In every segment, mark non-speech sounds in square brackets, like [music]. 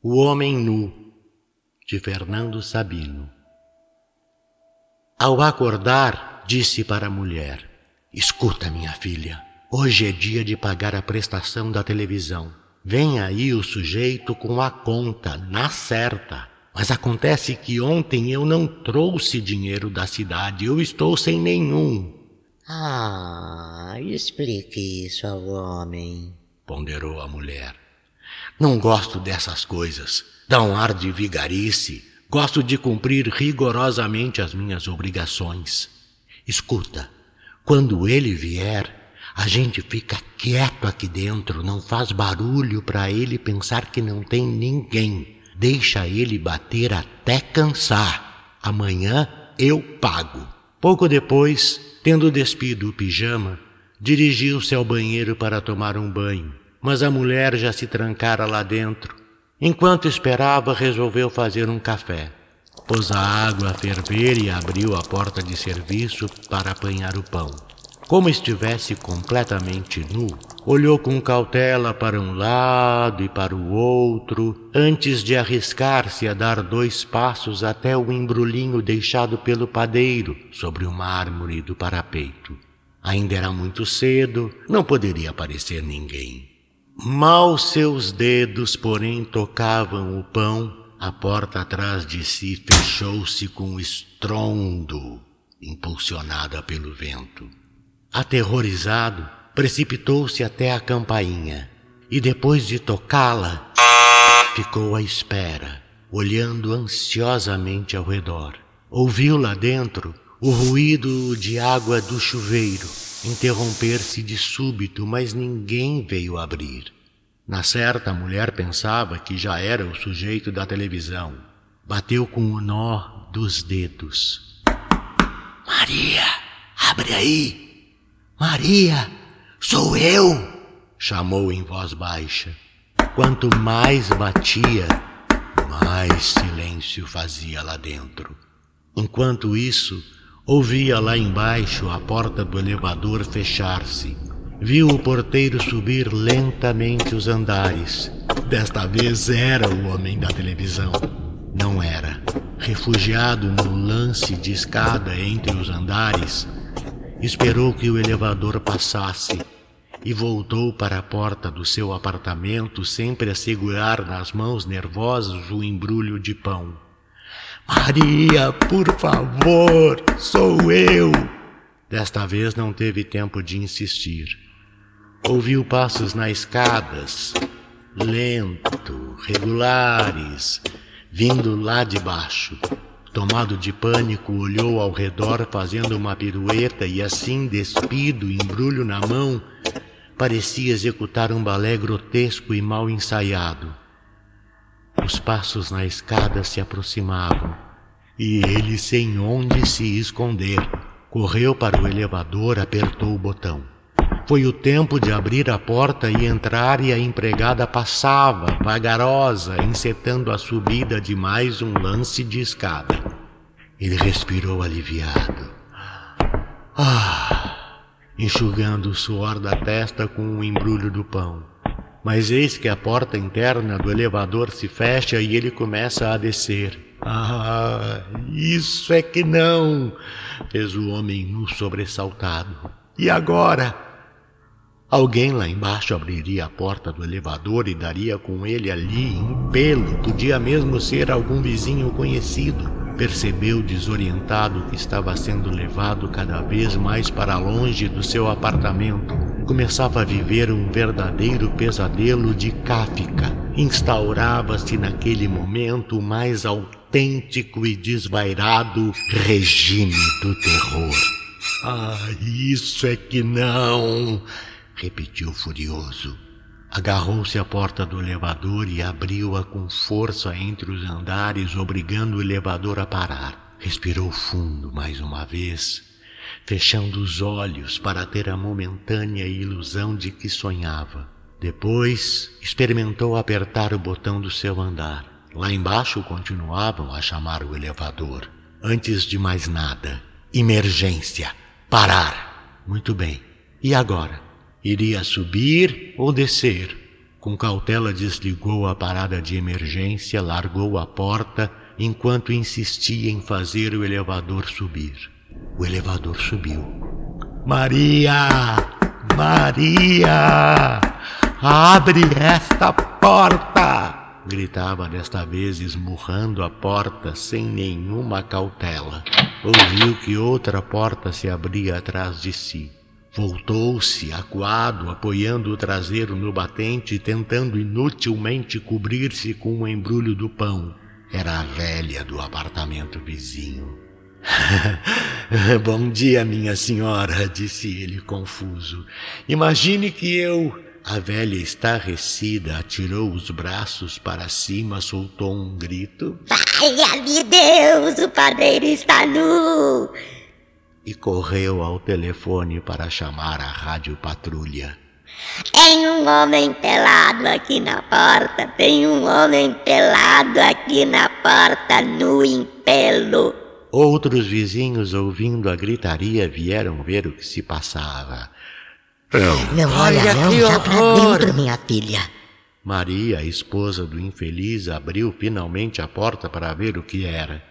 O Homem Nu, de Fernando Sabino. Ao acordar, disse para a mulher: Escuta, minha filha, hoje é dia de pagar a prestação da televisão. Vem aí o sujeito com a conta, na certa. Mas acontece que ontem eu não trouxe dinheiro da cidade, eu estou sem nenhum. Ah, explique isso ao homem, ponderou a mulher. Não gosto dessas coisas. Dá um ar de vigarice. Gosto de cumprir rigorosamente as minhas obrigações. Escuta, quando ele vier, a gente fica quieto aqui dentro, não faz barulho para ele pensar que não tem ninguém. Deixa ele bater até cansar. Amanhã eu pago. Pouco depois, tendo despido o pijama, dirigiu-se ao banheiro para tomar um banho, mas a mulher já se trancara lá dentro. Enquanto esperava, resolveu fazer um café. Pôs a água a ferver e abriu a porta de serviço para apanhar o pão. Como estivesse completamente nu, olhou com cautela para um lado e para o outro, antes de arriscar-se a dar dois passos até o embrulhinho deixado pelo padeiro sobre o mármore do parapeito. Ainda era muito cedo, não poderia aparecer ninguém. Mal seus dedos, porém, tocavam o pão, a porta atrás de si fechou-se com estrondo, impulsionada pelo vento. Aterrorizado, precipitou-se até a campainha e, depois de tocá-la, ficou à espera, olhando ansiosamente ao redor. Ouviu lá dentro o ruído de água do chuveiro interromper-se de súbito, mas ninguém veio abrir. Na certa, a mulher pensava que já era o sujeito da televisão. Bateu com o nó dos dedos. Maria, abre aí! Maria, sou eu! chamou em voz baixa. Quanto mais batia, mais silêncio fazia lá dentro. Enquanto isso, ouvia lá embaixo a porta do elevador fechar-se. Viu o porteiro subir lentamente os andares. Desta vez era o homem da televisão. Não era. Refugiado no lance de escada entre os andares, Esperou que o elevador passasse e voltou para a porta do seu apartamento, sempre a segurar nas mãos nervosas o embrulho de pão. Maria, por favor, sou eu! Desta vez não teve tempo de insistir. Ouviu passos nas escadas, lento, regulares, vindo lá de baixo. Tomado de pânico, olhou ao redor fazendo uma pirueta e assim, despido, embrulho na mão, parecia executar um balé grotesco e mal ensaiado. Os passos na escada se aproximavam e ele, sem onde se esconder, correu para o elevador, apertou o botão. Foi o tempo de abrir a porta e entrar, e a empregada passava, vagarosa, encetando a subida de mais um lance de escada. Ele respirou aliviado. Ah! Enxugando o suor da testa com o embrulho do pão. Mas eis que a porta interna do elevador se fecha e ele começa a descer. Ah, isso é que não! fez o homem nu sobressaltado. E agora? Alguém lá embaixo abriria a porta do elevador e daria com ele ali, em pelo, podia mesmo ser algum vizinho conhecido. Percebeu desorientado que estava sendo levado cada vez mais para longe do seu apartamento. Começava a viver um verdadeiro pesadelo de Kafka. Instaurava-se naquele momento o mais autêntico e desvairado regime do terror. Ah, isso é que não! repetiu furioso. Agarrou-se à porta do elevador e abriu-a com força entre os andares, obrigando o elevador a parar. Respirou fundo mais uma vez, fechando os olhos para ter a momentânea ilusão de que sonhava. Depois experimentou apertar o botão do seu andar. Lá embaixo continuavam a chamar o elevador. Antes de mais nada, emergência, parar. Muito bem. E agora? Iria subir ou descer? Com cautela desligou a parada de emergência, largou a porta enquanto insistia em fazer o elevador subir. O elevador subiu. Maria! Maria! Abre esta porta! Gritava desta vez, esmurrando a porta sem nenhuma cautela. Ouviu que outra porta se abria atrás de si. Voltou-se, acuado, apoiando o traseiro no batente e tentando inutilmente cobrir-se com o embrulho do pão. Era a velha do apartamento vizinho. [laughs] Bom dia, minha senhora, disse ele confuso. Imagine que eu. A velha estarrecida atirou os braços para cima, soltou um grito. Valha-me Deus, o padeiro está nu! E correu ao telefone para chamar a rádio patrulha. Tem um homem pelado aqui na porta, tem um homem pelado aqui na porta, nu em pelo. Outros vizinhos, ouvindo a gritaria, vieram ver o que se passava. Não, não olha, olha não, já pra dentro, minha filha. Maria, a esposa do infeliz, abriu finalmente a porta para ver o que era.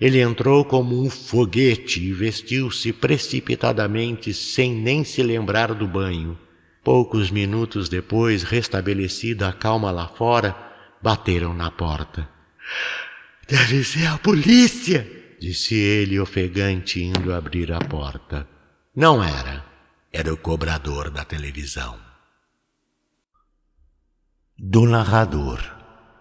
Ele entrou como um foguete e vestiu-se precipitadamente, sem nem se lembrar do banho. Poucos minutos depois, restabelecida a calma lá fora, bateram na porta. Deve ser a polícia! Disse ele ofegante indo abrir a porta. Não era. Era o cobrador da televisão. Do narrador.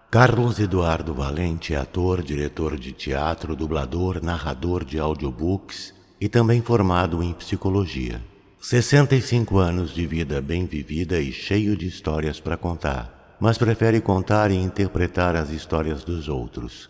Carlos Eduardo Valente é ator, diretor de teatro, dublador, narrador de audiobooks e também formado em psicologia. 65 anos de vida bem vivida e cheio de histórias para contar, mas prefere contar e interpretar as histórias dos outros.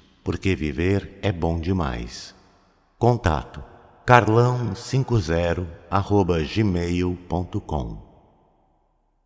porque viver é bom demais. Contato carlão50 arroba gmail.com